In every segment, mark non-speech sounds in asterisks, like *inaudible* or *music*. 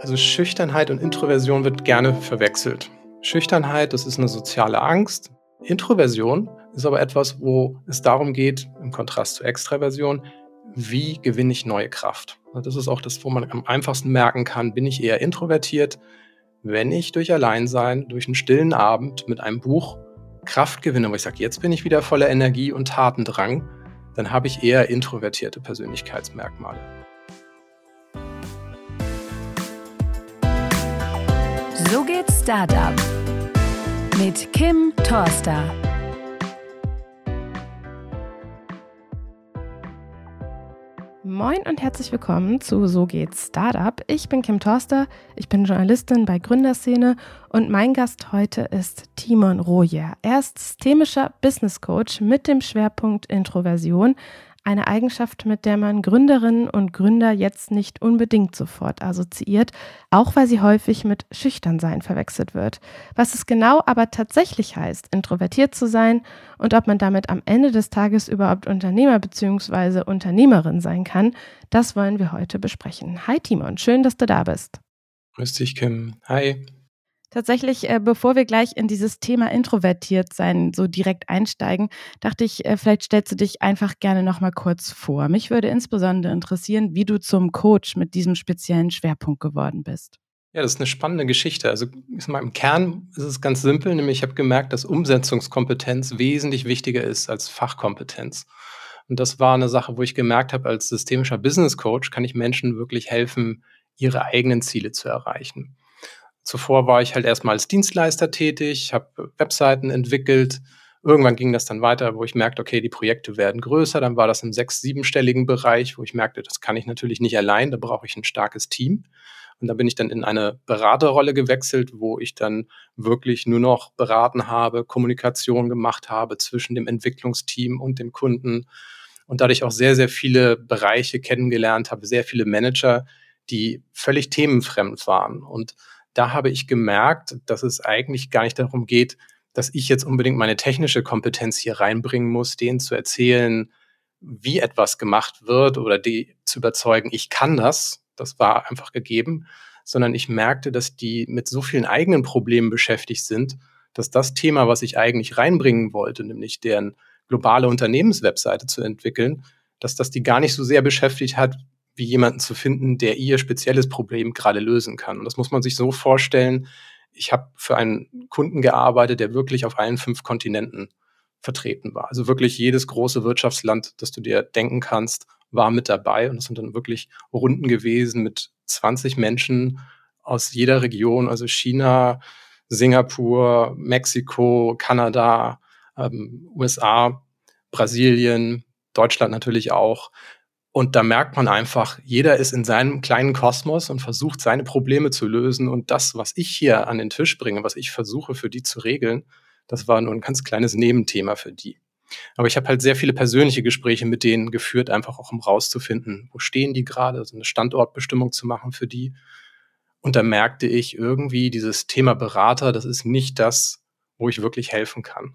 Also Schüchternheit und Introversion wird gerne verwechselt. Schüchternheit, das ist eine soziale Angst. Introversion ist aber etwas, wo es darum geht, im Kontrast zur Extraversion, wie gewinne ich neue Kraft. Das ist auch das, wo man am einfachsten merken kann, bin ich eher introvertiert, wenn ich durch Alleinsein, durch einen stillen Abend mit einem Buch Kraft gewinne, wo ich sage, jetzt bin ich wieder voller Energie und Tatendrang, dann habe ich eher introvertierte Persönlichkeitsmerkmale. So geht Startup mit Kim Torster. Moin und herzlich willkommen zu So geht's Startup. Ich bin Kim Torster, ich bin Journalistin bei Gründerszene und mein Gast heute ist Timon Rojer. Er ist systemischer Business Coach mit dem Schwerpunkt Introversion, eine Eigenschaft, mit der man Gründerinnen und Gründer jetzt nicht unbedingt sofort assoziiert, auch weil sie häufig mit Schüchternsein verwechselt wird. Was es genau aber tatsächlich heißt, introvertiert zu sein und ob man damit am Ende des Tages überhaupt Unternehmer bzw. Unternehmerin sein kann, das wollen wir heute besprechen. Hi Timon, schön, dass du da bist. Grüß dich, Kim. Hi. Tatsächlich, äh, bevor wir gleich in dieses Thema introvertiert sein so direkt einsteigen, dachte ich, äh, vielleicht stellst du dich einfach gerne noch mal kurz vor. Mich würde insbesondere interessieren, wie du zum Coach mit diesem speziellen Schwerpunkt geworden bist. Ja, das ist eine spannende Geschichte. Also mal, im Kern ist es ganz simpel, nämlich ich habe gemerkt, dass Umsetzungskompetenz wesentlich wichtiger ist als Fachkompetenz. Und das war eine Sache, wo ich gemerkt habe, als systemischer Business Coach kann ich Menschen wirklich helfen, ihre eigenen Ziele zu erreichen. Zuvor war ich halt erstmal als Dienstleister tätig, habe Webseiten entwickelt. Irgendwann ging das dann weiter, wo ich merkte, okay, die Projekte werden größer. Dann war das im sechs-, siebenstelligen Bereich, wo ich merkte, das kann ich natürlich nicht allein, da brauche ich ein starkes Team. Und da bin ich dann in eine Beraterrolle gewechselt, wo ich dann wirklich nur noch beraten habe, Kommunikation gemacht habe zwischen dem Entwicklungsteam und dem Kunden und dadurch auch sehr, sehr viele Bereiche kennengelernt habe, sehr viele Manager, die völlig themenfremd waren. Und da habe ich gemerkt, dass es eigentlich gar nicht darum geht, dass ich jetzt unbedingt meine technische Kompetenz hier reinbringen muss, denen zu erzählen, wie etwas gemacht wird oder die zu überzeugen, ich kann das. Das war einfach gegeben, sondern ich merkte, dass die mit so vielen eigenen Problemen beschäftigt sind, dass das Thema, was ich eigentlich reinbringen wollte, nämlich deren globale Unternehmenswebseite zu entwickeln, dass das die gar nicht so sehr beschäftigt hat, wie jemanden zu finden, der ihr spezielles Problem gerade lösen kann. Und das muss man sich so vorstellen. Ich habe für einen Kunden gearbeitet, der wirklich auf allen fünf Kontinenten vertreten war. Also wirklich jedes große Wirtschaftsland, das du dir denken kannst, war mit dabei. Und das sind dann wirklich Runden gewesen mit 20 Menschen aus jeder Region, also China, Singapur, Mexiko, Kanada, ähm, USA, Brasilien, Deutschland natürlich auch. Und da merkt man einfach, jeder ist in seinem kleinen Kosmos und versucht, seine Probleme zu lösen. Und das, was ich hier an den Tisch bringe, was ich versuche für die zu regeln, das war nur ein ganz kleines Nebenthema für die. Aber ich habe halt sehr viele persönliche Gespräche mit denen geführt, einfach auch um rauszufinden, wo stehen die gerade, also eine Standortbestimmung zu machen für die. Und da merkte ich irgendwie, dieses Thema Berater, das ist nicht das, wo ich wirklich helfen kann.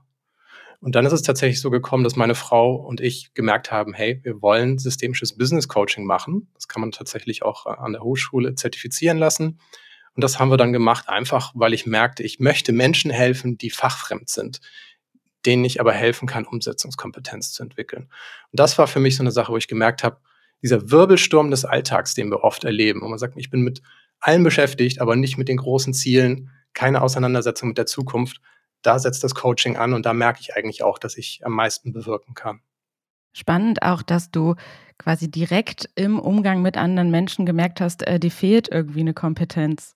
Und dann ist es tatsächlich so gekommen, dass meine Frau und ich gemerkt haben, hey, wir wollen systemisches Business Coaching machen. Das kann man tatsächlich auch äh, an der Hochschule zertifizieren lassen. Und das haben wir dann gemacht, einfach weil ich merkte, ich möchte Menschen helfen, die fachfremd sind, denen ich aber helfen kann, Umsetzungskompetenz zu entwickeln. Und das war für mich so eine Sache, wo ich gemerkt habe, dieser Wirbelsturm des Alltags, den wir oft erleben, wo man sagt, ich bin mit allem beschäftigt, aber nicht mit den großen Zielen, keine Auseinandersetzung mit der Zukunft da setzt das Coaching an und da merke ich eigentlich auch, dass ich am meisten bewirken kann. Spannend auch, dass du quasi direkt im Umgang mit anderen Menschen gemerkt hast, äh, dir fehlt irgendwie eine Kompetenz.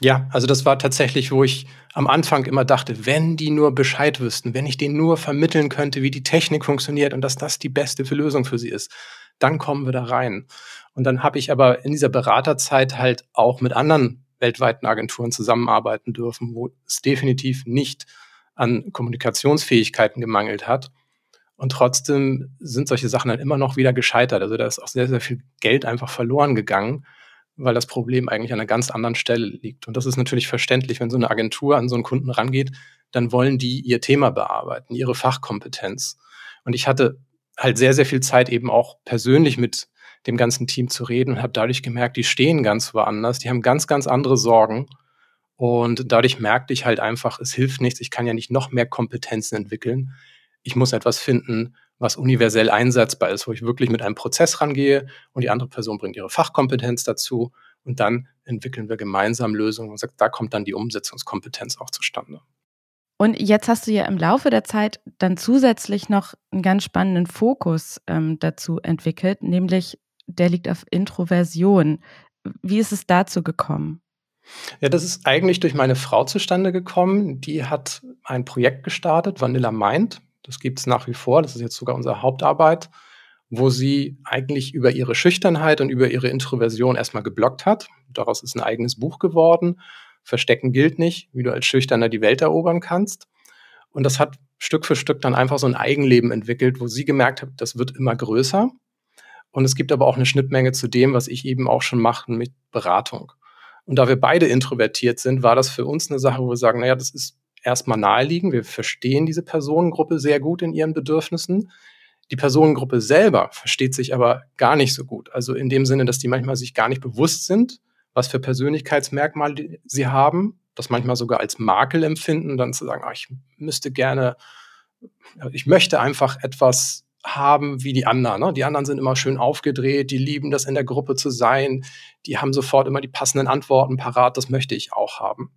Ja, also das war tatsächlich, wo ich am Anfang immer dachte, wenn die nur Bescheid wüssten, wenn ich denen nur vermitteln könnte, wie die Technik funktioniert und dass das die beste Lösung für sie ist, dann kommen wir da rein. Und dann habe ich aber in dieser Beraterzeit halt auch mit anderen weltweiten Agenturen zusammenarbeiten dürfen, wo es definitiv nicht an Kommunikationsfähigkeiten gemangelt hat. Und trotzdem sind solche Sachen dann immer noch wieder gescheitert. Also da ist auch sehr, sehr viel Geld einfach verloren gegangen, weil das Problem eigentlich an einer ganz anderen Stelle liegt. Und das ist natürlich verständlich, wenn so eine Agentur an so einen Kunden rangeht, dann wollen die ihr Thema bearbeiten, ihre Fachkompetenz. Und ich hatte halt sehr, sehr viel Zeit eben auch persönlich mit dem ganzen Team zu reden und habe dadurch gemerkt, die stehen ganz woanders, die haben ganz, ganz andere Sorgen. Und dadurch merkte ich halt einfach, es hilft nichts, ich kann ja nicht noch mehr Kompetenzen entwickeln. Ich muss etwas finden, was universell einsetzbar ist, wo ich wirklich mit einem Prozess rangehe und die andere Person bringt ihre Fachkompetenz dazu und dann entwickeln wir gemeinsam Lösungen und sagt, da kommt dann die Umsetzungskompetenz auch zustande. Und jetzt hast du ja im Laufe der Zeit dann zusätzlich noch einen ganz spannenden Fokus ähm, dazu entwickelt, nämlich der liegt auf Introversion. Wie ist es dazu gekommen? Ja, das ist eigentlich durch meine Frau zustande gekommen. Die hat ein Projekt gestartet, Vanilla Mind. Das gibt es nach wie vor. Das ist jetzt sogar unsere Hauptarbeit, wo sie eigentlich über ihre Schüchternheit und über ihre Introversion erstmal geblockt hat. Daraus ist ein eigenes Buch geworden. Verstecken gilt nicht, wie du als Schüchterner die Welt erobern kannst. Und das hat Stück für Stück dann einfach so ein Eigenleben entwickelt, wo sie gemerkt hat, das wird immer größer. Und es gibt aber auch eine Schnittmenge zu dem, was ich eben auch schon mache mit Beratung. Und da wir beide introvertiert sind, war das für uns eine Sache, wo wir sagen, naja, das ist erstmal naheliegend. Wir verstehen diese Personengruppe sehr gut in ihren Bedürfnissen. Die Personengruppe selber versteht sich aber gar nicht so gut. Also in dem Sinne, dass die manchmal sich gar nicht bewusst sind, was für Persönlichkeitsmerkmale sie haben, das manchmal sogar als Makel empfinden, dann zu sagen, ach, ich müsste gerne, ich möchte einfach etwas haben wie die anderen. Ne? Die anderen sind immer schön aufgedreht, die lieben das in der Gruppe zu sein, die haben sofort immer die passenden Antworten parat, das möchte ich auch haben.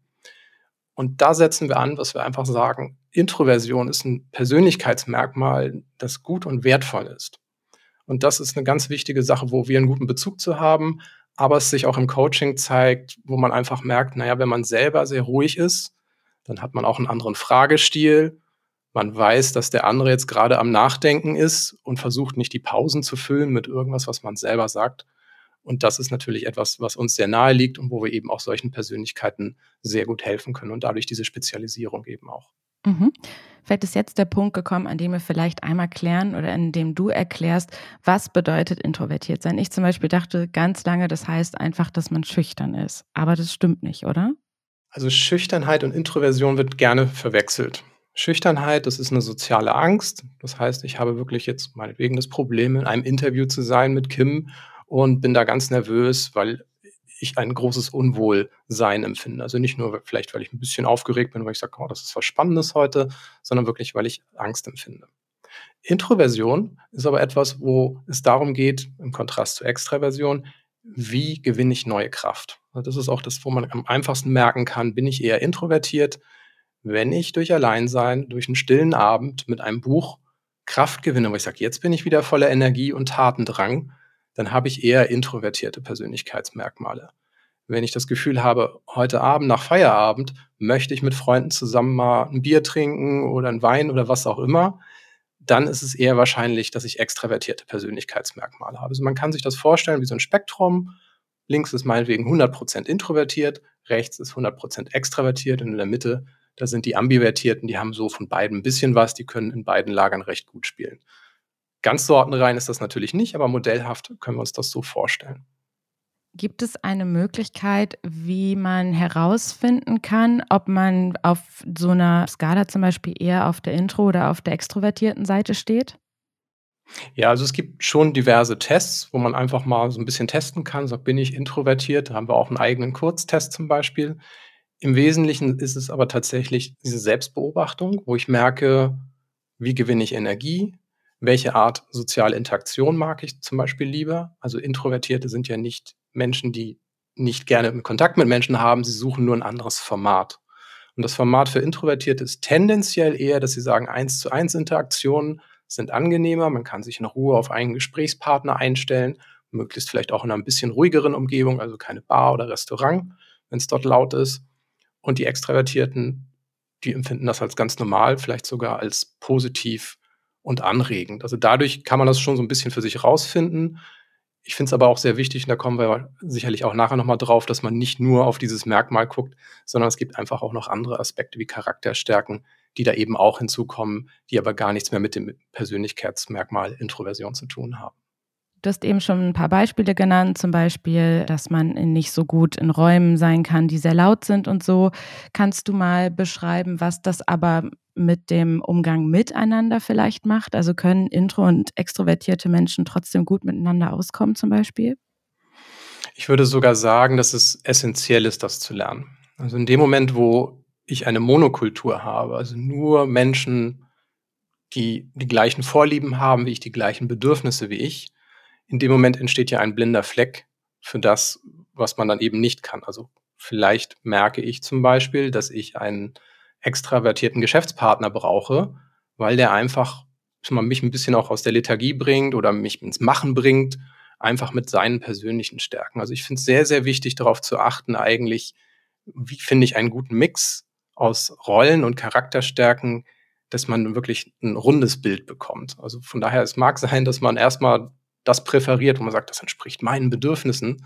Und da setzen wir an, was wir einfach sagen, Introversion ist ein Persönlichkeitsmerkmal, das gut und wertvoll ist. Und das ist eine ganz wichtige Sache, wo wir einen guten Bezug zu haben, aber es sich auch im Coaching zeigt, wo man einfach merkt, naja, wenn man selber sehr ruhig ist, dann hat man auch einen anderen Fragestil man weiß, dass der andere jetzt gerade am Nachdenken ist und versucht nicht die Pausen zu füllen mit irgendwas, was man selber sagt. Und das ist natürlich etwas, was uns sehr nahe liegt und wo wir eben auch solchen Persönlichkeiten sehr gut helfen können und dadurch diese Spezialisierung eben auch. Mhm. Vielleicht ist jetzt der Punkt gekommen, an dem wir vielleicht einmal klären oder in dem du erklärst, was bedeutet introvertiert sein. Ich zum Beispiel dachte ganz lange, das heißt einfach, dass man schüchtern ist. Aber das stimmt nicht, oder? Also Schüchternheit und Introversion wird gerne verwechselt. Schüchternheit, das ist eine soziale Angst. Das heißt, ich habe wirklich jetzt meinetwegen das Problem, in einem Interview zu sein mit Kim und bin da ganz nervös, weil ich ein großes Unwohlsein empfinde. Also nicht nur vielleicht, weil ich ein bisschen aufgeregt bin, weil ich sage, oh, das ist was Spannendes heute, sondern wirklich, weil ich Angst empfinde. Introversion ist aber etwas, wo es darum geht, im Kontrast zur Extraversion, wie gewinne ich neue Kraft? Das ist auch das, wo man am einfachsten merken kann, bin ich eher introvertiert, wenn ich durch Alleinsein, durch einen stillen Abend mit einem Buch Kraft gewinne, wo ich sage, jetzt bin ich wieder voller Energie und Tatendrang, dann habe ich eher introvertierte Persönlichkeitsmerkmale. Wenn ich das Gefühl habe, heute Abend nach Feierabend möchte ich mit Freunden zusammen mal ein Bier trinken oder ein Wein oder was auch immer, dann ist es eher wahrscheinlich, dass ich extravertierte Persönlichkeitsmerkmale habe. Also man kann sich das vorstellen wie so ein Spektrum. Links ist meinetwegen 100% introvertiert, rechts ist 100% extravertiert und in der Mitte da sind die Ambivertierten, die haben so von beiden ein bisschen was, die können in beiden Lagern recht gut spielen. Ganz sortenrein ist das natürlich nicht, aber modellhaft können wir uns das so vorstellen. Gibt es eine Möglichkeit, wie man herausfinden kann, ob man auf so einer Skala zum Beispiel eher auf der Intro- oder auf der extrovertierten Seite steht? Ja, also es gibt schon diverse Tests, wo man einfach mal so ein bisschen testen kann. Sagt, bin ich introvertiert? Da haben wir auch einen eigenen Kurztest zum Beispiel. Im Wesentlichen ist es aber tatsächlich diese Selbstbeobachtung, wo ich merke, wie gewinne ich Energie, welche Art soziale Interaktion mag ich zum Beispiel lieber. Also Introvertierte sind ja nicht Menschen, die nicht gerne Kontakt mit Menschen haben, sie suchen nur ein anderes Format. Und das Format für Introvertierte ist tendenziell eher, dass sie sagen, eins zu eins Interaktionen sind angenehmer, man kann sich in Ruhe auf einen Gesprächspartner einstellen, möglichst vielleicht auch in einer ein bisschen ruhigeren Umgebung, also keine Bar oder Restaurant, wenn es dort laut ist. Und die Extravertierten, die empfinden das als ganz normal, vielleicht sogar als positiv und anregend. Also dadurch kann man das schon so ein bisschen für sich rausfinden. Ich finde es aber auch sehr wichtig, und da kommen wir sicherlich auch nachher nochmal drauf, dass man nicht nur auf dieses Merkmal guckt, sondern es gibt einfach auch noch andere Aspekte wie Charakterstärken, die da eben auch hinzukommen, die aber gar nichts mehr mit dem Persönlichkeitsmerkmal Introversion zu tun haben. Du hast eben schon ein paar Beispiele genannt, zum Beispiel, dass man nicht so gut in Räumen sein kann, die sehr laut sind und so. Kannst du mal beschreiben, was das aber mit dem Umgang miteinander vielleicht macht? Also können intro- und extrovertierte Menschen trotzdem gut miteinander auskommen zum Beispiel? Ich würde sogar sagen, dass es essentiell ist, das zu lernen. Also in dem Moment, wo ich eine Monokultur habe, also nur Menschen, die die gleichen Vorlieben haben wie ich, die gleichen Bedürfnisse wie ich, in dem Moment entsteht ja ein blinder Fleck für das, was man dann eben nicht kann. Also vielleicht merke ich zum Beispiel, dass ich einen extravertierten Geschäftspartner brauche, weil der einfach mich ein bisschen auch aus der Lethargie bringt oder mich ins Machen bringt, einfach mit seinen persönlichen Stärken. Also ich finde es sehr, sehr wichtig, darauf zu achten, eigentlich, wie finde ich einen guten Mix aus Rollen und Charakterstärken, dass man wirklich ein rundes Bild bekommt. Also von daher, es mag sein, dass man erstmal das präferiert, wo man sagt, das entspricht meinen Bedürfnissen.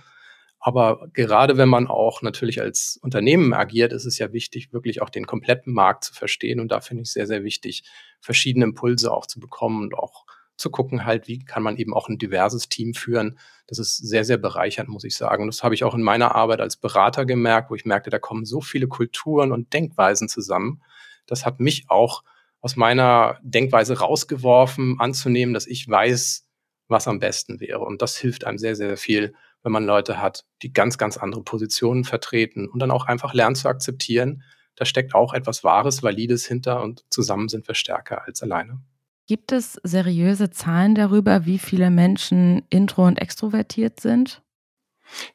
Aber gerade wenn man auch natürlich als Unternehmen agiert, ist es ja wichtig, wirklich auch den kompletten Markt zu verstehen. Und da finde ich sehr, sehr wichtig, verschiedene Impulse auch zu bekommen und auch zu gucken, halt, wie kann man eben auch ein diverses Team führen. Das ist sehr, sehr bereichernd, muss ich sagen. Und das habe ich auch in meiner Arbeit als Berater gemerkt, wo ich merkte, da kommen so viele Kulturen und Denkweisen zusammen. Das hat mich auch aus meiner Denkweise rausgeworfen, anzunehmen, dass ich weiß, was am besten wäre. Und das hilft einem sehr, sehr viel, wenn man Leute hat, die ganz, ganz andere Positionen vertreten und dann auch einfach lernen zu akzeptieren, da steckt auch etwas Wahres, Valides hinter und zusammen sind wir stärker als alleine. Gibt es seriöse Zahlen darüber, wie viele Menschen intro- und extrovertiert sind?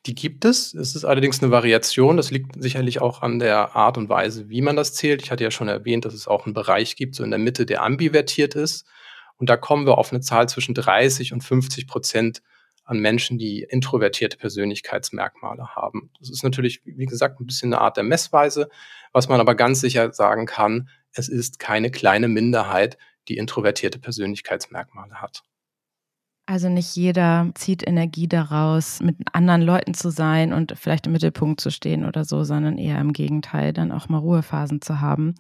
Die gibt es. Es ist allerdings eine Variation. Das liegt sicherlich auch an der Art und Weise, wie man das zählt. Ich hatte ja schon erwähnt, dass es auch einen Bereich gibt, so in der Mitte, der ambivertiert ist. Und da kommen wir auf eine Zahl zwischen 30 und 50 Prozent an Menschen, die introvertierte Persönlichkeitsmerkmale haben. Das ist natürlich, wie gesagt, ein bisschen eine Art der Messweise. Was man aber ganz sicher sagen kann, es ist keine kleine Minderheit, die introvertierte Persönlichkeitsmerkmale hat. Also nicht jeder zieht Energie daraus, mit anderen Leuten zu sein und vielleicht im Mittelpunkt zu stehen oder so, sondern eher im Gegenteil, dann auch mal Ruhephasen zu haben.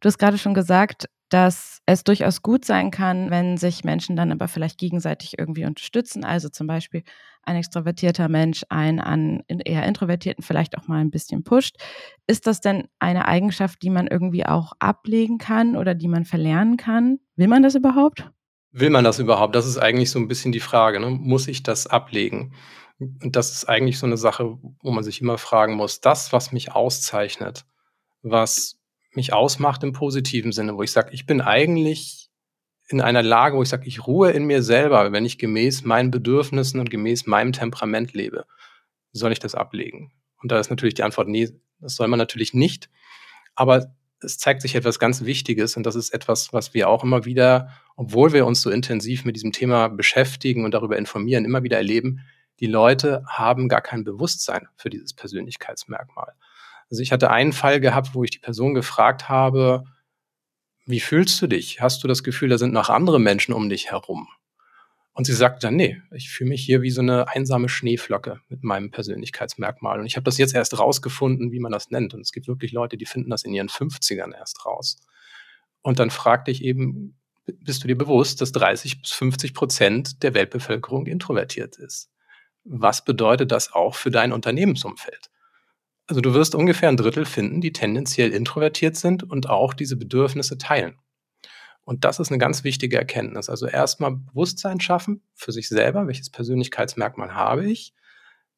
Du hast gerade schon gesagt, dass es durchaus gut sein kann, wenn sich Menschen dann aber vielleicht gegenseitig irgendwie unterstützen. Also zum Beispiel ein extrovertierter Mensch einen an eher introvertierten vielleicht auch mal ein bisschen pusht. Ist das denn eine Eigenschaft, die man irgendwie auch ablegen kann oder die man verlernen kann? Will man das überhaupt? Will man das überhaupt? Das ist eigentlich so ein bisschen die Frage. Ne? Muss ich das ablegen? Und das ist eigentlich so eine Sache, wo man sich immer fragen muss, das, was mich auszeichnet, was mich ausmacht im positiven Sinne, wo ich sage, ich bin eigentlich in einer Lage, wo ich sage, ich ruhe in mir selber, wenn ich gemäß meinen Bedürfnissen und gemäß meinem Temperament lebe. Soll ich das ablegen? Und da ist natürlich die Antwort, nee, das soll man natürlich nicht. Aber es zeigt sich etwas ganz Wichtiges und das ist etwas, was wir auch immer wieder, obwohl wir uns so intensiv mit diesem Thema beschäftigen und darüber informieren, immer wieder erleben, die Leute haben gar kein Bewusstsein für dieses Persönlichkeitsmerkmal. Also ich hatte einen Fall gehabt, wo ich die Person gefragt habe, wie fühlst du dich? Hast du das Gefühl, da sind noch andere Menschen um dich herum? Und sie sagte dann, nee, ich fühle mich hier wie so eine einsame Schneeflocke mit meinem Persönlichkeitsmerkmal. Und ich habe das jetzt erst rausgefunden, wie man das nennt. Und es gibt wirklich Leute, die finden das in ihren 50ern erst raus. Und dann fragte ich eben, bist du dir bewusst, dass 30 bis 50 Prozent der Weltbevölkerung introvertiert ist? Was bedeutet das auch für dein Unternehmensumfeld? Also du wirst ungefähr ein Drittel finden, die tendenziell introvertiert sind und auch diese Bedürfnisse teilen. Und das ist eine ganz wichtige Erkenntnis. Also erstmal Bewusstsein schaffen für sich selber, welches Persönlichkeitsmerkmal habe ich.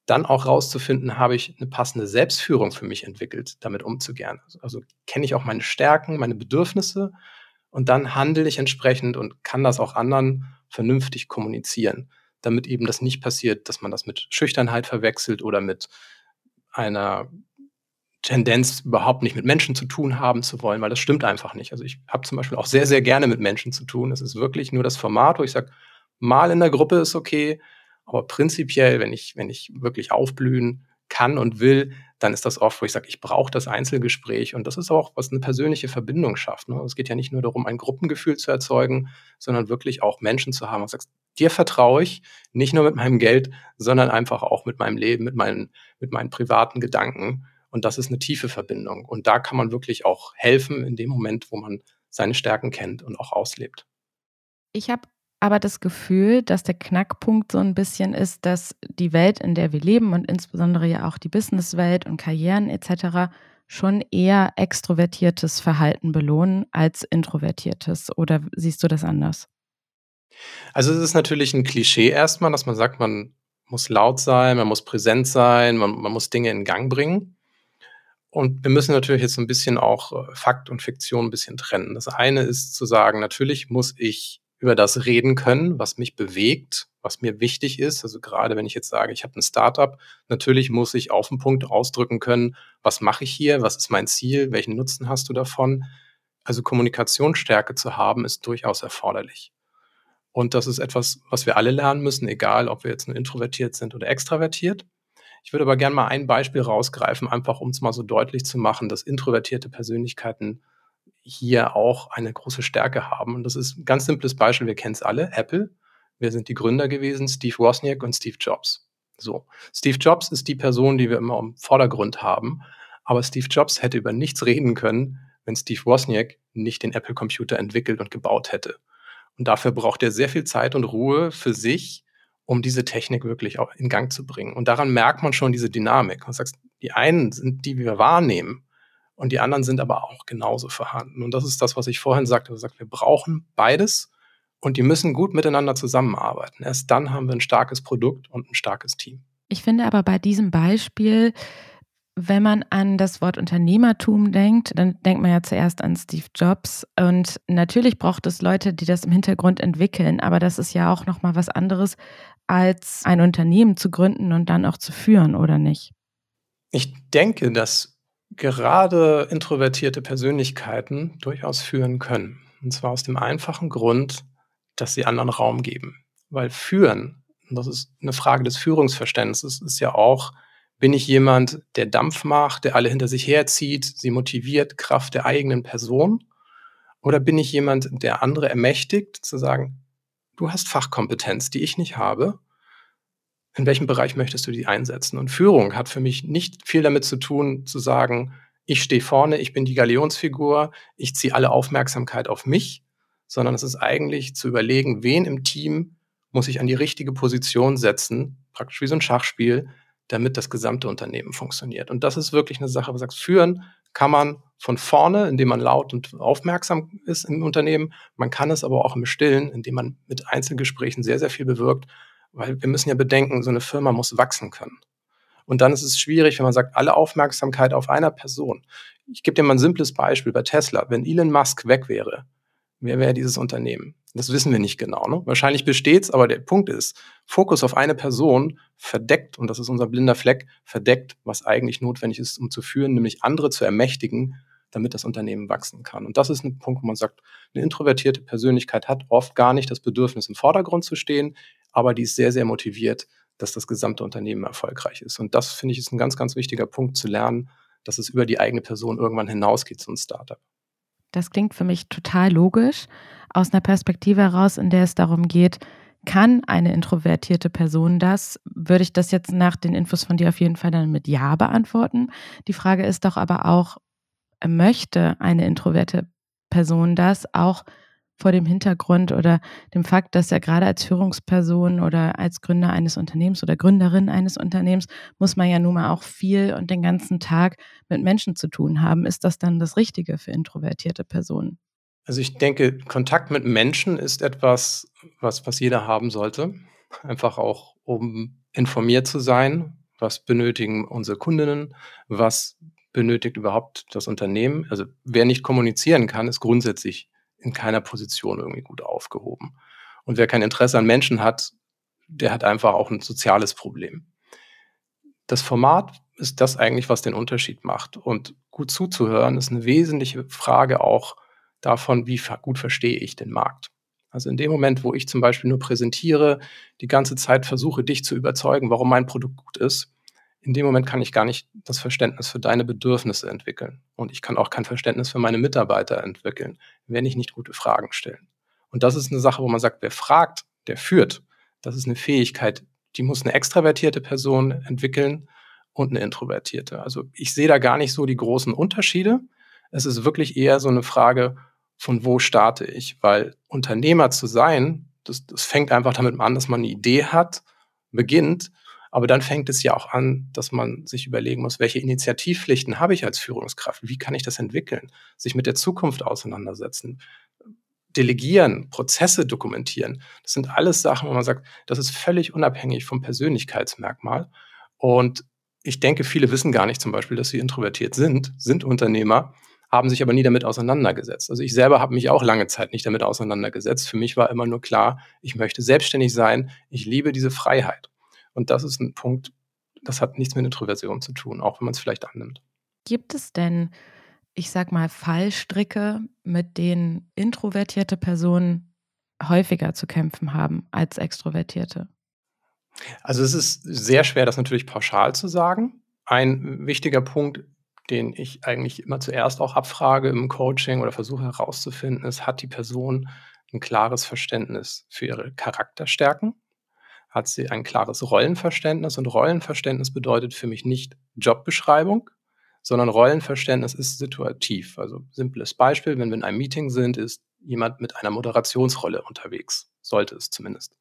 Dann auch rauszufinden, habe ich eine passende Selbstführung für mich entwickelt, damit umzugehen. Also, kenne ich auch meine Stärken, meine Bedürfnisse und dann handle ich entsprechend und kann das auch anderen vernünftig kommunizieren, damit eben das nicht passiert, dass man das mit Schüchternheit verwechselt oder mit einer Tendenz, überhaupt nicht mit Menschen zu tun haben zu wollen, weil das stimmt einfach nicht. Also ich habe zum Beispiel auch sehr, sehr gerne mit Menschen zu tun. Es ist wirklich nur das Format, wo ich sage, mal in der Gruppe ist okay, aber prinzipiell, wenn ich, wenn ich wirklich aufblühen kann und will, dann ist das oft, wo ich sage, ich brauche das Einzelgespräch. Und das ist auch, was eine persönliche Verbindung schafft. Ne? Es geht ja nicht nur darum, ein Gruppengefühl zu erzeugen, sondern wirklich auch Menschen zu haben. Und sagst, dir vertraue ich, nicht nur mit meinem Geld, sondern einfach auch mit meinem Leben, mit meinen, mit meinen privaten Gedanken. Und das ist eine tiefe Verbindung. Und da kann man wirklich auch helfen in dem Moment, wo man seine Stärken kennt und auch auslebt. Ich habe aber das Gefühl, dass der Knackpunkt so ein bisschen ist, dass die Welt, in der wir leben und insbesondere ja auch die Businesswelt und Karrieren etc. schon eher extrovertiertes Verhalten belohnen als introvertiertes. Oder siehst du das anders? Also es ist natürlich ein Klischee erstmal, dass man sagt, man muss laut sein, man muss präsent sein, man, man muss Dinge in Gang bringen. Und wir müssen natürlich jetzt ein bisschen auch äh, Fakt und Fiktion ein bisschen trennen. Das eine ist zu sagen, natürlich muss ich über das reden können, was mich bewegt, was mir wichtig ist. Also gerade wenn ich jetzt sage, ich habe ein Startup, natürlich muss ich auf den Punkt ausdrücken können, was mache ich hier, was ist mein Ziel, welchen Nutzen hast du davon. Also Kommunikationsstärke zu haben, ist durchaus erforderlich. Und das ist etwas, was wir alle lernen müssen, egal ob wir jetzt nur introvertiert sind oder extravertiert. Ich würde aber gerne mal ein Beispiel rausgreifen, einfach um es mal so deutlich zu machen, dass introvertierte Persönlichkeiten hier auch eine große Stärke haben. Und das ist ein ganz simples Beispiel, wir kennen es alle, Apple. Wir sind die Gründer gewesen, Steve Wozniak und Steve Jobs. So, Steve Jobs ist die Person, die wir immer im Vordergrund haben. Aber Steve Jobs hätte über nichts reden können, wenn Steve Wozniak nicht den Apple-Computer entwickelt und gebaut hätte. Und dafür braucht er sehr viel Zeit und Ruhe für sich, um diese Technik wirklich auch in Gang zu bringen. Und daran merkt man schon diese Dynamik. Du sagst, die einen sind die, die wir wahrnehmen, und die anderen sind aber auch genauso vorhanden. Und das ist das, was ich vorhin sagte. Ich sagte, wir brauchen beides und die müssen gut miteinander zusammenarbeiten. Erst dann haben wir ein starkes Produkt und ein starkes Team. Ich finde aber bei diesem Beispiel wenn man an das Wort Unternehmertum denkt, dann denkt man ja zuerst an Steve Jobs. Und natürlich braucht es Leute, die das im Hintergrund entwickeln. Aber das ist ja auch nochmal was anderes, als ein Unternehmen zu gründen und dann auch zu führen, oder nicht? Ich denke, dass gerade introvertierte Persönlichkeiten durchaus führen können. Und zwar aus dem einfachen Grund, dass sie anderen Raum geben. Weil führen, das ist eine Frage des Führungsverständnisses, ist ja auch, bin ich jemand, der Dampf macht, der alle hinter sich herzieht, sie motiviert, Kraft der eigenen Person? Oder bin ich jemand, der andere ermächtigt, zu sagen, du hast Fachkompetenz, die ich nicht habe? In welchem Bereich möchtest du die einsetzen? Und Führung hat für mich nicht viel damit zu tun, zu sagen, ich stehe vorne, ich bin die Galionsfigur, ich ziehe alle Aufmerksamkeit auf mich, sondern es ist eigentlich zu überlegen, wen im Team muss ich an die richtige Position setzen, praktisch wie so ein Schachspiel, damit das gesamte Unternehmen funktioniert. Und das ist wirklich eine Sache, wo du sagst, führen kann man von vorne, indem man laut und aufmerksam ist im Unternehmen. Man kann es aber auch im Stillen, indem man mit Einzelgesprächen sehr, sehr viel bewirkt, weil wir müssen ja bedenken, so eine Firma muss wachsen können. Und dann ist es schwierig, wenn man sagt, alle Aufmerksamkeit auf einer Person. Ich gebe dir mal ein simples Beispiel bei Tesla. Wenn Elon Musk weg wäre, wer wäre dieses Unternehmen? Das wissen wir nicht genau. Ne? Wahrscheinlich besteht es, aber der Punkt ist, Fokus auf eine Person verdeckt, und das ist unser blinder Fleck, verdeckt, was eigentlich notwendig ist, um zu führen, nämlich andere zu ermächtigen, damit das Unternehmen wachsen kann. Und das ist ein Punkt, wo man sagt, eine introvertierte Persönlichkeit hat oft gar nicht das Bedürfnis, im Vordergrund zu stehen, aber die ist sehr, sehr motiviert, dass das gesamte Unternehmen erfolgreich ist. Und das finde ich ist ein ganz, ganz wichtiger Punkt zu lernen, dass es über die eigene Person irgendwann hinausgeht, so ein Startup. Das klingt für mich total logisch, aus einer Perspektive heraus, in der es darum geht, kann eine introvertierte Person das? Würde ich das jetzt nach den Infos von dir auf jeden Fall dann mit Ja beantworten. Die Frage ist doch aber auch, möchte eine introverte Person das auch vor dem Hintergrund oder dem Fakt, dass er gerade als Führungsperson oder als Gründer eines Unternehmens oder Gründerin eines Unternehmens muss man ja nun mal auch viel und den ganzen Tag mit Menschen zu tun haben. Ist das dann das Richtige für introvertierte Personen? Also ich denke, Kontakt mit Menschen ist etwas, was, was jeder haben sollte. Einfach auch, um informiert zu sein. Was benötigen unsere Kundinnen? Was benötigt überhaupt das Unternehmen? Also wer nicht kommunizieren kann, ist grundsätzlich in keiner Position irgendwie gut aufgehoben. Und wer kein Interesse an Menschen hat, der hat einfach auch ein soziales Problem. Das Format ist das eigentlich, was den Unterschied macht. Und gut zuzuhören ist eine wesentliche Frage auch davon, wie gut verstehe ich den Markt. Also in dem Moment, wo ich zum Beispiel nur präsentiere, die ganze Zeit versuche, dich zu überzeugen, warum mein Produkt gut ist, in dem Moment kann ich gar nicht das Verständnis für deine Bedürfnisse entwickeln. Und ich kann auch kein Verständnis für meine Mitarbeiter entwickeln, wenn ich nicht gute Fragen stelle. Und das ist eine Sache, wo man sagt, wer fragt, der führt. Das ist eine Fähigkeit, die muss eine extravertierte Person entwickeln und eine introvertierte. Also ich sehe da gar nicht so die großen Unterschiede. Es ist wirklich eher so eine Frage, von wo starte ich? Weil Unternehmer zu sein, das, das fängt einfach damit an, dass man eine Idee hat, beginnt Aber dann fängt es ja auch an, dass man sich überlegen muss, welche Initiativpflichten habe ich als Führungskraft? Wie kann ich das entwickeln? Sich mit der Zukunft auseinandersetzen, delegieren, Prozesse dokumentieren. Das sind alles Sachen, wo man sagt, das ist völlig unabhängig vom Persönlichkeitsmerkmal. Und ich denke, viele wissen gar nicht zum Beispiel, dass sie introvertiert sind, sind Unternehmer, haben sich aber nie damit auseinandergesetzt. Also ich selber habe mich auch lange Zeit nicht damit auseinandergesetzt. Für mich war immer nur klar, ich möchte selbstständig sein, ich liebe diese Freiheit. Und das ist ein Punkt, das hat nichts mit Introversion zu tun, auch wenn man es vielleicht annimmt. Gibt es denn, ich sag mal, Fallstricke, mit denen introvertierte Personen häufiger zu kämpfen haben als extrovertierte? Also es ist sehr schwer, das natürlich pauschal zu sagen. Ein wichtiger Punkt, den ich eigentlich immer zuerst auch abfrage im Coaching oder versuche herauszufinden, ist, hat die Person ein klares Verständnis für ihre Charakterstärken? Hat sie ein klares Rollenverständnis. Und Rollenverständnis bedeutet für mich nicht Jobbeschreibung, sondern Rollenverständnis ist situativ. Also simples Beispiel, wenn wir in einem Meeting sind, ist jemand mit einer Moderationsrolle unterwegs, sollte es zumindest.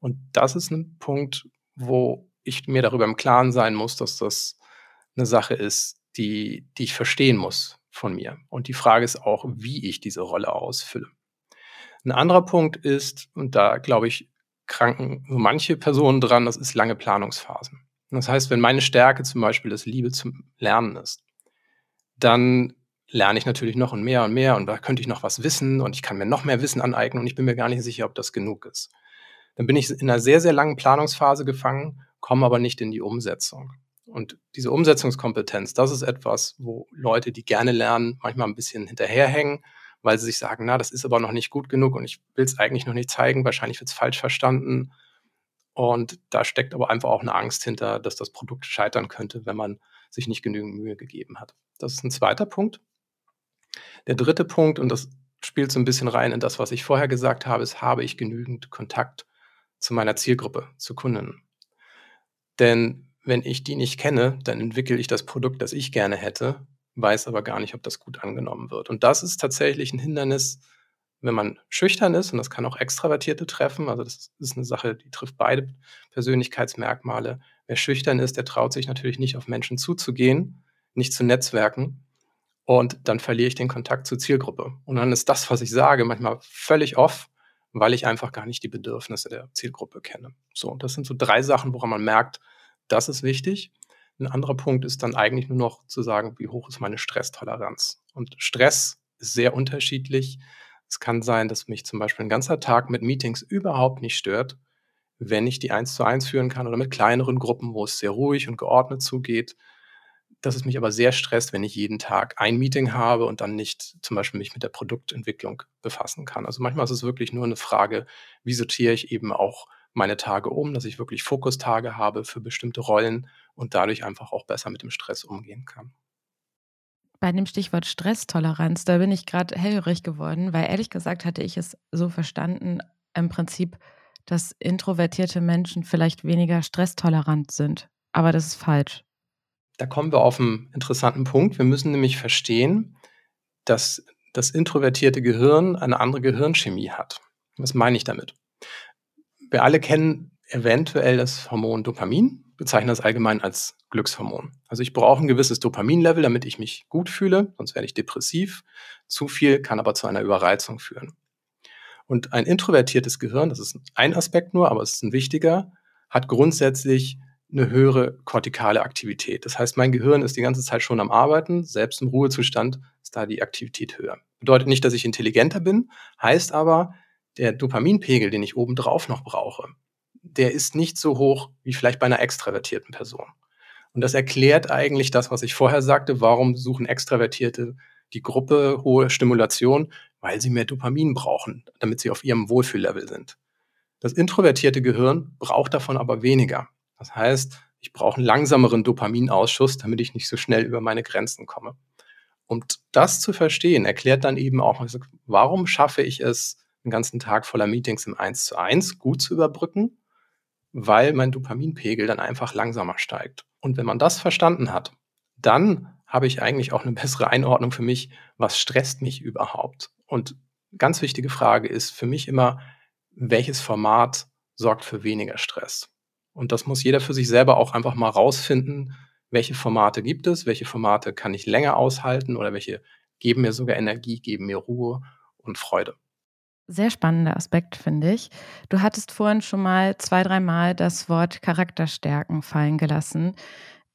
Und das ist ein Punkt, wo ich mir darüber im Klaren sein muss, dass das eine Sache ist, die, die ich verstehen muss von mir. Und die Frage ist auch, wie ich diese Rolle ausfülle. Ein anderer Punkt ist, und da glaube ich, kranken so manche Personen dran, das ist lange Planungsphasen. Das heißt, wenn meine Stärke zum Beispiel das Liebe zum Lernen ist, dann lerne ich natürlich noch und mehr und mehr und da könnte ich noch was wissen und ich kann mir noch mehr Wissen aneignen und ich bin mir gar nicht sicher, ob das genug ist. Dann bin ich in einer sehr, sehr langen Planungsphase gefangen, komme aber nicht in die Umsetzung. Und diese Umsetzungskompetenz, das ist etwas, wo Leute, die gerne lernen, manchmal ein bisschen hinterherhängen weil sie sich sagen, na, das ist aber noch nicht gut genug und ich will es eigentlich noch nicht zeigen, wahrscheinlich wird es falsch verstanden. Und da steckt aber einfach auch eine Angst hinter, dass das Produkt scheitern könnte, wenn man sich nicht genügend Mühe gegeben hat. Das ist ein zweiter Punkt. Der dritte Punkt, und das spielt so ein bisschen rein in das, was ich vorher gesagt habe, ist, habe ich genügend Kontakt zu meiner Zielgruppe, zu Kunden. Denn wenn ich die nicht kenne, dann entwickle ich das Produkt, das ich gerne hätte weiß aber gar nicht, ob das gut angenommen wird. Und das ist tatsächlich ein Hindernis, wenn man schüchtern ist, und das kann auch Extravertierte treffen, also das ist eine Sache, die trifft beide Persönlichkeitsmerkmale. Wer schüchtern ist, der traut sich natürlich nicht auf Menschen zuzugehen, nicht zu netzwerken. Und dann verliere ich den Kontakt zur Zielgruppe. Und dann ist das, was ich sage, manchmal völlig off, weil ich einfach gar nicht die Bedürfnisse der Zielgruppe kenne. So, das sind so drei Sachen, woran man merkt, das ist wichtig. Ein anderer Punkt ist dann eigentlich nur noch zu sagen, wie hoch ist meine Stresstoleranz. Und Stress ist sehr unterschiedlich. Es kann sein, dass mich zum Beispiel ein ganzer Tag mit Meetings überhaupt nicht stört, wenn ich die eins zu eins führen kann oder mit kleineren Gruppen, wo es sehr ruhig und geordnet zugeht. Dass es mich aber sehr stresst, wenn ich jeden Tag ein Meeting habe und dann nicht zum Beispiel mich mit der Produktentwicklung befassen kann. Also manchmal ist es wirklich nur eine Frage, wie sortiere ich eben auch meine Tage um, dass ich wirklich Fokustage habe für bestimmte Rollen und dadurch einfach auch besser mit dem Stress umgehen kann. Bei dem Stichwort Stresstoleranz, da bin ich gerade hellhörig geworden, weil ehrlich gesagt hatte ich es so verstanden, im Prinzip, dass introvertierte Menschen vielleicht weniger stresstolerant sind. Aber das ist falsch. Da kommen wir auf einen interessanten Punkt. Wir müssen nämlich verstehen, dass das introvertierte Gehirn eine andere Gehirnchemie hat. Was meine ich damit? Wir alle kennen eventuell das Hormon Dopamin, bezeichnen das allgemein als Glückshormon. Also ich brauche ein gewisses Dopaminlevel, damit ich mich gut fühle, sonst werde ich depressiv. Zu viel kann aber zu einer Überreizung führen. Und ein introvertiertes Gehirn, das ist ein Aspekt nur, aber es ist ein wichtiger, hat grundsätzlich eine höhere kortikale Aktivität. Das heißt, mein Gehirn ist die ganze Zeit schon am Arbeiten, selbst im Ruhezustand ist da die Aktivität höher. Bedeutet nicht, dass ich intelligenter bin, heißt aber, der Dopaminpegel, den ich obendrauf noch brauche, der ist nicht so hoch wie vielleicht bei einer extravertierten Person. Und das erklärt eigentlich das, was ich vorher sagte, warum suchen Extravertierte die Gruppe hohe Stimulation, weil sie mehr Dopamin brauchen, damit sie auf ihrem Wohlfühllevel sind. Das introvertierte Gehirn braucht davon aber weniger. Das heißt, ich brauche einen langsameren Dopaminausschuss, damit ich nicht so schnell über meine Grenzen komme. Und das zu verstehen, erklärt dann eben auch, warum schaffe ich es, einen ganzen Tag voller Meetings im 1 zu 1 gut zu überbrücken, weil mein Dopaminpegel dann einfach langsamer steigt. Und wenn man das verstanden hat, dann habe ich eigentlich auch eine bessere Einordnung für mich, was stresst mich überhaupt. Und ganz wichtige Frage ist für mich immer, welches Format sorgt für weniger Stress? Und das muss jeder für sich selber auch einfach mal rausfinden, welche Formate gibt es, welche Formate kann ich länger aushalten oder welche geben mir sogar Energie, geben mir Ruhe und Freude. Sehr spannender Aspekt, finde ich. Du hattest vorhin schon mal zwei, dreimal das Wort Charakterstärken fallen gelassen.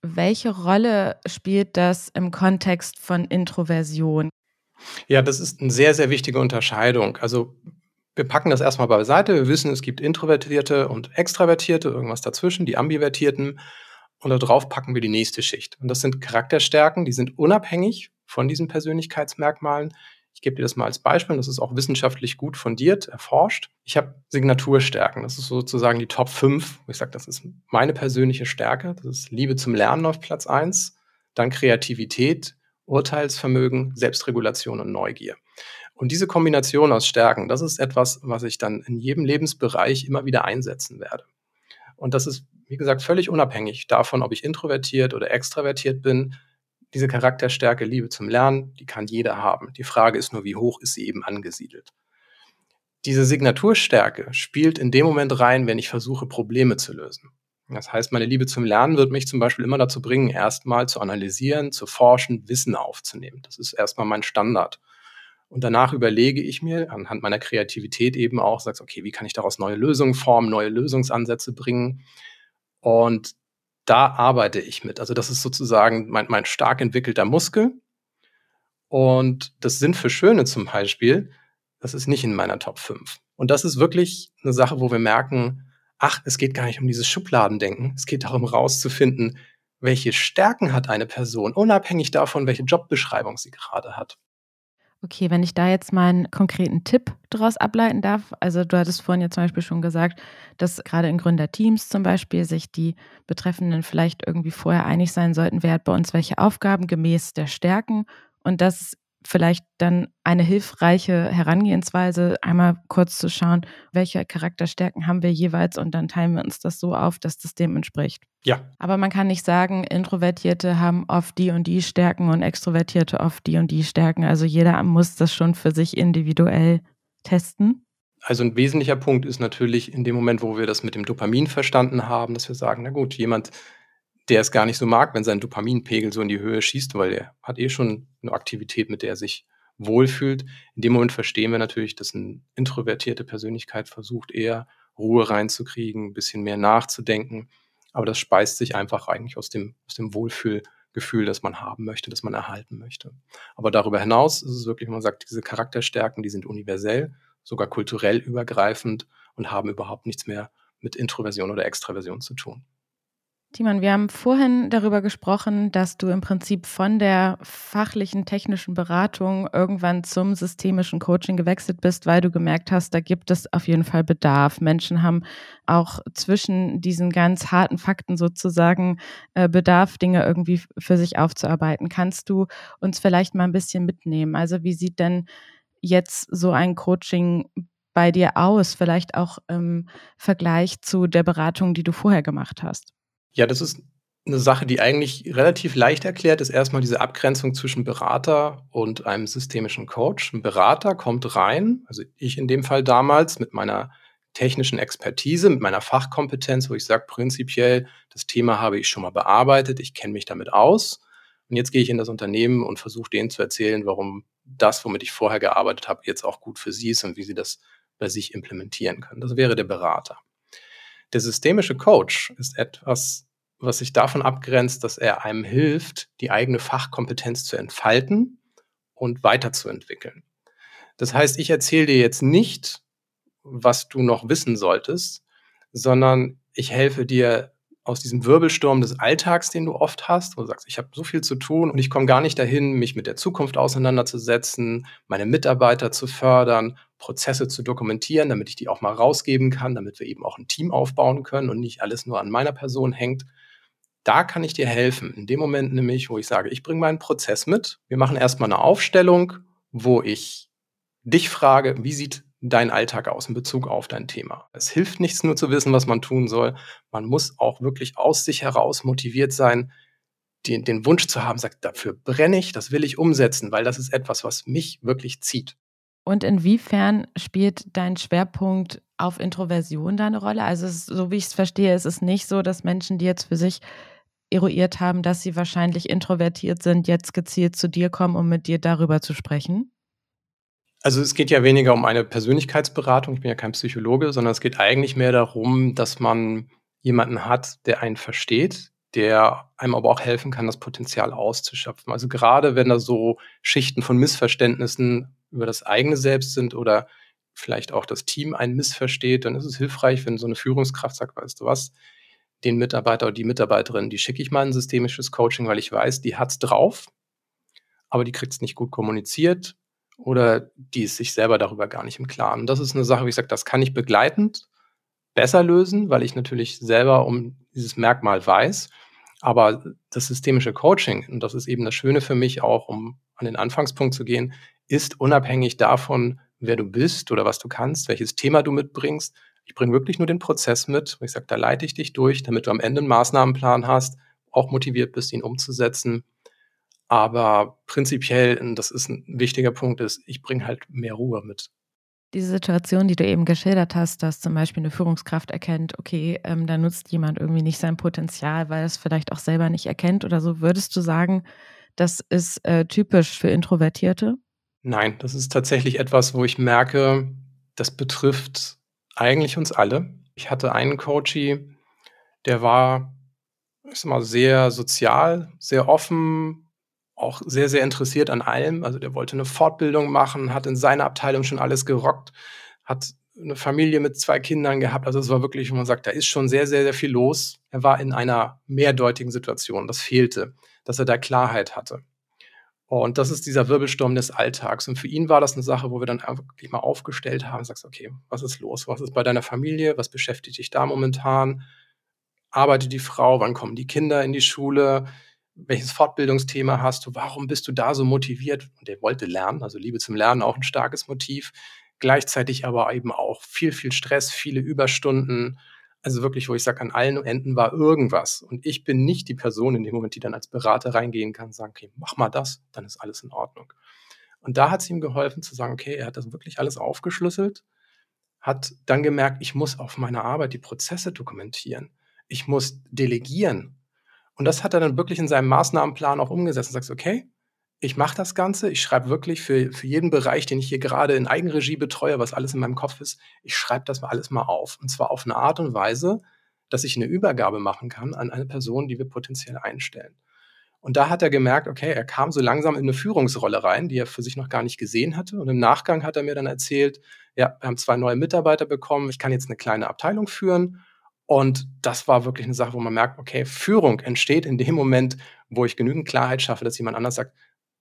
Welche Rolle spielt das im Kontext von Introversion? Ja, das ist eine sehr, sehr wichtige Unterscheidung. Also wir packen das erstmal beiseite. Wir wissen, es gibt Introvertierte und Extravertierte, irgendwas dazwischen, die Ambivertierten. Und darauf packen wir die nächste Schicht. Und das sind Charakterstärken, die sind unabhängig von diesen Persönlichkeitsmerkmalen. Ich gebe dir das mal als Beispiel, das ist auch wissenschaftlich gut fundiert, erforscht. Ich habe Signaturstärken, das ist sozusagen die Top 5. Ich sage, das ist meine persönliche Stärke. Das ist Liebe zum Lernen auf Platz 1, dann Kreativität, Urteilsvermögen, Selbstregulation und Neugier. Und diese Kombination aus Stärken, das ist etwas, was ich dann in jedem Lebensbereich immer wieder einsetzen werde. Und das ist, wie gesagt, völlig unabhängig davon, ob ich introvertiert oder extravertiert bin diese Charakterstärke, Liebe zum Lernen, die kann jeder haben. Die Frage ist nur, wie hoch ist sie eben angesiedelt. Diese Signaturstärke spielt in dem Moment rein, wenn ich versuche, Probleme zu lösen. Das heißt, meine Liebe zum Lernen wird mich zum Beispiel immer dazu bringen, erstmal zu analysieren, zu forschen, Wissen aufzunehmen. Das ist erstmal mein Standard. Und danach überlege ich mir anhand meiner Kreativität eben auch, sagst, okay, wie kann ich daraus neue Lösungen formen, neue Lösungsansätze bringen? Und da arbeite ich mit. Also das ist sozusagen mein, mein stark entwickelter Muskel. Und das Sinn für Schöne zum Beispiel, das ist nicht in meiner Top 5. Und das ist wirklich eine Sache, wo wir merken, ach, es geht gar nicht um dieses Schubladendenken. Es geht darum, rauszufinden, welche Stärken hat eine Person, unabhängig davon, welche Jobbeschreibung sie gerade hat. Okay, wenn ich da jetzt mal einen konkreten Tipp daraus ableiten darf. Also du hattest vorhin ja zum Beispiel schon gesagt, dass gerade in Gründerteams zum Beispiel sich die Betreffenden vielleicht irgendwie vorher einig sein sollten, wer hat bei uns welche Aufgaben gemäß der Stärken und dass vielleicht dann eine hilfreiche Herangehensweise, einmal kurz zu schauen, welche Charakterstärken haben wir jeweils und dann teilen wir uns das so auf, dass das dem entspricht. Ja. Aber man kann nicht sagen, Introvertierte haben oft die und die Stärken und Extrovertierte oft die und die Stärken. Also jeder muss das schon für sich individuell testen. Also ein wesentlicher Punkt ist natürlich in dem Moment, wo wir das mit dem Dopamin verstanden haben, dass wir sagen, na gut, jemand der es gar nicht so mag, wenn sein Dopaminpegel so in die Höhe schießt, weil er hat eh schon eine Aktivität, mit der er sich wohlfühlt. In dem Moment verstehen wir natürlich, dass eine introvertierte Persönlichkeit versucht, eher Ruhe reinzukriegen, ein bisschen mehr nachzudenken. Aber das speist sich einfach eigentlich aus dem, aus dem Wohlfühlgefühl, das man haben möchte, das man erhalten möchte. Aber darüber hinaus ist es wirklich, man sagt, diese Charakterstärken, die sind universell, sogar kulturell übergreifend und haben überhaupt nichts mehr mit Introversion oder Extraversion zu tun. Timon, wir haben vorhin darüber gesprochen, dass du im Prinzip von der fachlichen, technischen Beratung irgendwann zum systemischen Coaching gewechselt bist, weil du gemerkt hast, da gibt es auf jeden Fall Bedarf. Menschen haben auch zwischen diesen ganz harten Fakten sozusagen äh, Bedarf, Dinge irgendwie für sich aufzuarbeiten. Kannst du uns vielleicht mal ein bisschen mitnehmen? Also wie sieht denn jetzt so ein Coaching bei dir aus, vielleicht auch im Vergleich zu der Beratung, die du vorher gemacht hast? Ja, das ist eine Sache, die eigentlich relativ leicht erklärt ist. Erstmal diese Abgrenzung zwischen Berater und einem systemischen Coach. Ein Berater kommt rein, also ich in dem Fall damals mit meiner technischen Expertise, mit meiner Fachkompetenz, wo ich sage, prinzipiell, das Thema habe ich schon mal bearbeitet, ich kenne mich damit aus. Und jetzt gehe ich in das Unternehmen und versuche denen zu erzählen, warum das, womit ich vorher gearbeitet habe, jetzt auch gut für sie ist und wie sie das bei sich implementieren können. Das wäre der Berater. Der systemische Coach ist etwas, was sich davon abgrenzt, dass er einem hilft, die eigene Fachkompetenz zu entfalten und weiterzuentwickeln. Das heißt, ich erzähle dir jetzt nicht, was du noch wissen solltest, sondern ich helfe dir aus diesem Wirbelsturm des Alltags, den du oft hast, wo du sagst, ich habe so viel zu tun und ich komme gar nicht dahin, mich mit der Zukunft auseinanderzusetzen, meine Mitarbeiter zu fördern, Prozesse zu dokumentieren, damit ich die auch mal rausgeben kann, damit wir eben auch ein Team aufbauen können und nicht alles nur an meiner Person hängt. Da kann ich dir helfen. In dem Moment nämlich, wo ich sage, ich bringe meinen Prozess mit. Wir machen erstmal eine Aufstellung, wo ich dich frage, wie sieht dein Alltag aus in Bezug auf dein Thema. Es hilft nichts nur zu wissen, was man tun soll. Man muss auch wirklich aus sich heraus motiviert sein, den, den Wunsch zu haben, sagt, dafür brenne ich, das will ich umsetzen, weil das ist etwas, was mich wirklich zieht. Und inwiefern spielt dein Schwerpunkt auf Introversion da eine Rolle? Also, ist, so wie ich es verstehe, ist es nicht so, dass Menschen, die jetzt für sich eruiert haben, dass sie wahrscheinlich introvertiert sind, jetzt gezielt zu dir kommen, um mit dir darüber zu sprechen? Also es geht ja weniger um eine Persönlichkeitsberatung, ich bin ja kein Psychologe, sondern es geht eigentlich mehr darum, dass man jemanden hat, der einen versteht, der einem aber auch helfen kann, das Potenzial auszuschöpfen. Also gerade wenn da so Schichten von Missverständnissen über das eigene Selbst sind oder vielleicht auch das Team einen missversteht, dann ist es hilfreich, wenn so eine Führungskraft sagt, weißt du was, den Mitarbeiter oder die Mitarbeiterin, die schicke ich mal ein systemisches Coaching, weil ich weiß, die hat's drauf, aber die kriegt es nicht gut kommuniziert oder die ist sich selber darüber gar nicht im Klaren. Das ist eine Sache, wie sage, das kann ich begleitend besser lösen, weil ich natürlich selber um dieses Merkmal weiß. Aber das systemische Coaching, und das ist eben das Schöne für mich auch, um an den Anfangspunkt zu gehen, ist unabhängig davon, wer du bist oder was du kannst, welches Thema du mitbringst. Ich bringe wirklich nur den Prozess mit. Ich sage, da leite ich dich durch, damit du am Ende einen Maßnahmenplan hast, auch motiviert bist, ihn umzusetzen. Aber prinzipiell, und das ist ein wichtiger Punkt, ist, ich bringe halt mehr Ruhe mit. Diese Situation, die du eben geschildert hast, dass zum Beispiel eine Führungskraft erkennt, okay, ähm, da nutzt jemand irgendwie nicht sein Potenzial, weil es vielleicht auch selber nicht erkennt oder so, würdest du sagen, das ist äh, typisch für Introvertierte? Nein, das ist tatsächlich etwas, wo ich merke, das betrifft eigentlich uns alle. Ich hatte einen Coachie, der war, ich sag mal, sehr sozial, sehr offen, auch sehr, sehr interessiert an allem. Also der wollte eine Fortbildung machen, hat in seiner Abteilung schon alles gerockt, hat eine Familie mit zwei Kindern gehabt. Also es war wirklich, wo man sagt, da ist schon sehr, sehr, sehr viel los. Er war in einer mehrdeutigen Situation. Das fehlte, dass er da Klarheit hatte. Und das ist dieser Wirbelsturm des Alltags. Und für ihn war das eine Sache, wo wir dann wirklich mal aufgestellt haben, sagst, okay, was ist los? Was ist bei deiner Familie? Was beschäftigt dich da momentan? Arbeitet die Frau? Wann kommen die Kinder in die Schule? Welches Fortbildungsthema hast du? Warum bist du da so motiviert? Und er wollte lernen, also Liebe zum Lernen auch ein starkes Motiv. Gleichzeitig aber eben auch viel, viel Stress, viele Überstunden, also wirklich, wo ich sage, an allen Enden war irgendwas. Und ich bin nicht die Person in dem Moment, die dann als Berater reingehen kann und sagen, okay, mach mal das, dann ist alles in Ordnung. Und da hat es ihm geholfen zu sagen, okay, er hat das wirklich alles aufgeschlüsselt, hat dann gemerkt, ich muss auf meiner Arbeit die Prozesse dokumentieren. Ich muss delegieren. Und das hat er dann wirklich in seinem Maßnahmenplan auch umgesetzt und sagt, okay, ich mache das Ganze, ich schreibe wirklich für, für jeden Bereich, den ich hier gerade in Eigenregie betreue, was alles in meinem Kopf ist, ich schreibe das alles mal auf. Und zwar auf eine Art und Weise, dass ich eine Übergabe machen kann an eine Person, die wir potenziell einstellen. Und da hat er gemerkt, okay, er kam so langsam in eine Führungsrolle rein, die er für sich noch gar nicht gesehen hatte. Und im Nachgang hat er mir dann erzählt, ja, wir haben zwei neue Mitarbeiter bekommen, ich kann jetzt eine kleine Abteilung führen. Und das war wirklich eine Sache, wo man merkt, okay, Führung entsteht in dem Moment, wo ich genügend Klarheit schaffe, dass jemand anders sagt,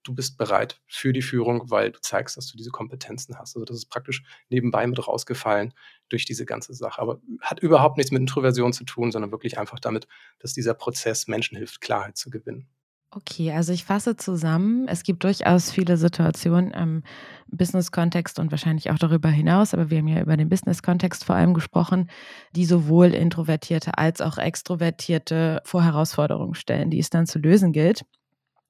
du bist bereit für die Führung, weil du zeigst, dass du diese Kompetenzen hast. Also das ist praktisch nebenbei mit rausgefallen durch diese ganze Sache. Aber hat überhaupt nichts mit Introversion zu tun, sondern wirklich einfach damit, dass dieser Prozess Menschen hilft, Klarheit zu gewinnen. Okay, also ich fasse zusammen. Es gibt durchaus viele Situationen im Business-Kontext und wahrscheinlich auch darüber hinaus, aber wir haben ja über den Business-Kontext vor allem gesprochen, die sowohl Introvertierte als auch Extrovertierte vor Herausforderungen stellen, die es dann zu lösen gilt.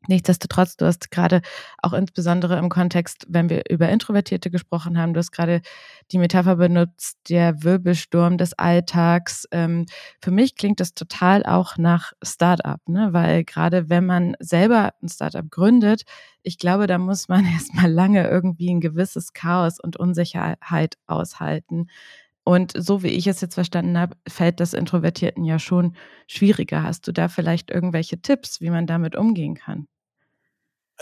Nichtsdestotrotz, du hast gerade auch insbesondere im Kontext, wenn wir über Introvertierte gesprochen haben, du hast gerade die Metapher benutzt, der Wirbelsturm des Alltags. Ähm, für mich klingt das total auch nach Startup, ne? weil gerade wenn man selber ein Startup gründet, ich glaube, da muss man *laughs* erstmal lange irgendwie ein gewisses Chaos und Unsicherheit aushalten. Und so wie ich es jetzt verstanden habe, fällt das Introvertierten ja schon schwieriger. Hast du da vielleicht irgendwelche Tipps, wie man damit umgehen kann?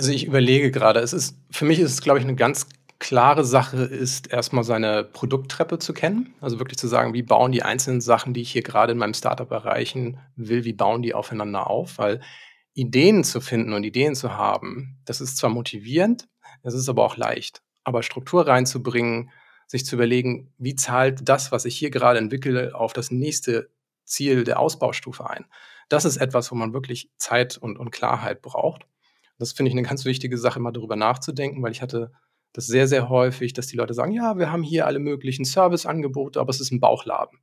Also ich überlege gerade, es ist, für mich ist es, glaube ich, eine ganz klare Sache, ist erstmal seine Produkttreppe zu kennen. Also wirklich zu sagen, wie bauen die einzelnen Sachen, die ich hier gerade in meinem Startup erreichen will, wie bauen die aufeinander auf? Weil Ideen zu finden und Ideen zu haben, das ist zwar motivierend, es ist aber auch leicht. Aber Struktur reinzubringen, sich zu überlegen, wie zahlt das, was ich hier gerade entwickle, auf das nächste Ziel der Ausbaustufe ein. Das ist etwas, wo man wirklich Zeit und, und Klarheit braucht. Das finde ich eine ganz wichtige Sache, mal darüber nachzudenken, weil ich hatte das sehr, sehr häufig, dass die Leute sagen, ja, wir haben hier alle möglichen Serviceangebote, aber es ist ein Bauchladen.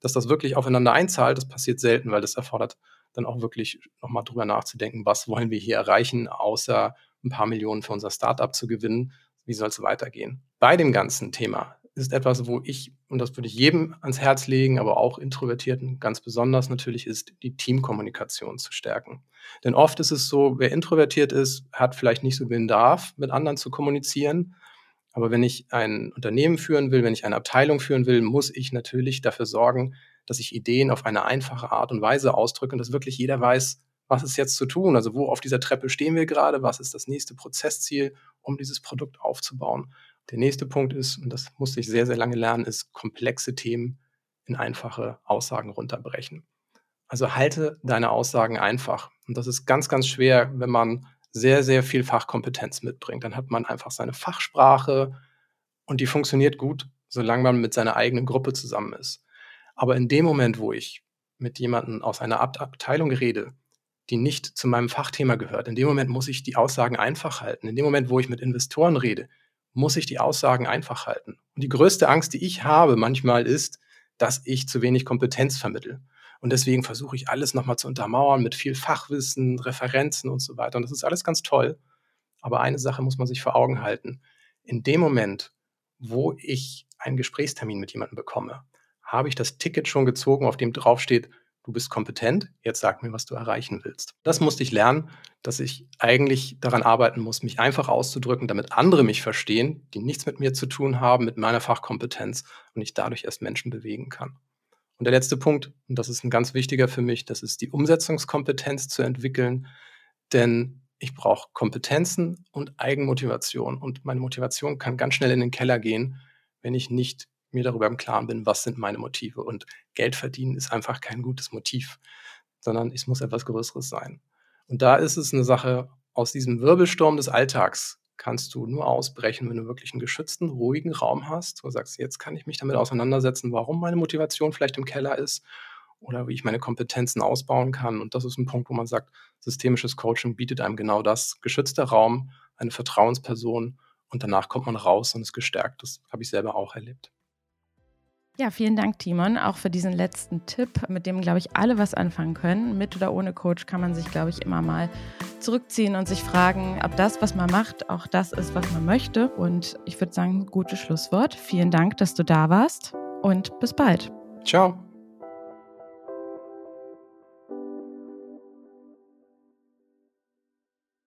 Dass das wirklich aufeinander einzahlt, das passiert selten, weil das erfordert dann auch wirklich nochmal drüber nachzudenken, was wollen wir hier erreichen, außer ein paar Millionen für unser Startup zu gewinnen, wie soll es weitergehen. Bei dem ganzen Thema ist etwas, wo ich, und das würde ich jedem ans Herz legen, aber auch Introvertierten ganz besonders natürlich, ist die Teamkommunikation zu stärken. Denn oft ist es so, wer introvertiert ist, hat vielleicht nicht so den Bedarf, mit anderen zu kommunizieren. Aber wenn ich ein Unternehmen führen will, wenn ich eine Abteilung führen will, muss ich natürlich dafür sorgen, dass ich Ideen auf eine einfache Art und Weise ausdrücke und dass wirklich jeder weiß, was ist jetzt zu tun? Also wo auf dieser Treppe stehen wir gerade? Was ist das nächste Prozessziel, um dieses Produkt aufzubauen? Der nächste Punkt ist, und das musste ich sehr, sehr lange lernen, ist komplexe Themen in einfache Aussagen runterbrechen. Also halte deine Aussagen einfach. Und das ist ganz, ganz schwer, wenn man sehr, sehr viel Fachkompetenz mitbringt. Dann hat man einfach seine Fachsprache und die funktioniert gut, solange man mit seiner eigenen Gruppe zusammen ist. Aber in dem Moment, wo ich mit jemandem aus einer Abteilung rede, die nicht zu meinem Fachthema gehört, in dem Moment muss ich die Aussagen einfach halten. In dem Moment, wo ich mit Investoren rede, muss ich die Aussagen einfach halten. Und die größte Angst, die ich habe manchmal ist, dass ich zu wenig Kompetenz vermittle. Und deswegen versuche ich alles nochmal zu untermauern mit viel Fachwissen, Referenzen und so weiter. Und das ist alles ganz toll. Aber eine Sache muss man sich vor Augen halten. In dem Moment, wo ich einen Gesprächstermin mit jemandem bekomme, habe ich das Ticket schon gezogen, auf dem draufsteht, du bist kompetent, jetzt sag mir, was du erreichen willst. Das musste ich lernen, dass ich eigentlich daran arbeiten muss, mich einfach auszudrücken, damit andere mich verstehen, die nichts mit mir zu tun haben, mit meiner Fachkompetenz und ich dadurch erst Menschen bewegen kann. Und der letzte Punkt, und das ist ein ganz wichtiger für mich, das ist die Umsetzungskompetenz zu entwickeln, denn ich brauche Kompetenzen und Eigenmotivation und meine Motivation kann ganz schnell in den Keller gehen, wenn ich nicht mir darüber im Klaren bin, was sind meine Motive. Und Geld verdienen ist einfach kein gutes Motiv, sondern es muss etwas Größeres sein. Und da ist es eine Sache, aus diesem Wirbelsturm des Alltags kannst du nur ausbrechen, wenn du wirklich einen geschützten, ruhigen Raum hast, wo du sagst, jetzt kann ich mich damit auseinandersetzen, warum meine Motivation vielleicht im Keller ist oder wie ich meine Kompetenzen ausbauen kann. Und das ist ein Punkt, wo man sagt, systemisches Coaching bietet einem genau das. Geschützter Raum, eine Vertrauensperson und danach kommt man raus und ist gestärkt. Das habe ich selber auch erlebt. Ja, vielen Dank, Timon, auch für diesen letzten Tipp, mit dem, glaube ich, alle was anfangen können. Mit oder ohne Coach kann man sich, glaube ich, immer mal zurückziehen und sich fragen, ob das, was man macht, auch das ist, was man möchte. Und ich würde sagen, gutes Schlusswort. Vielen Dank, dass du da warst und bis bald. Ciao.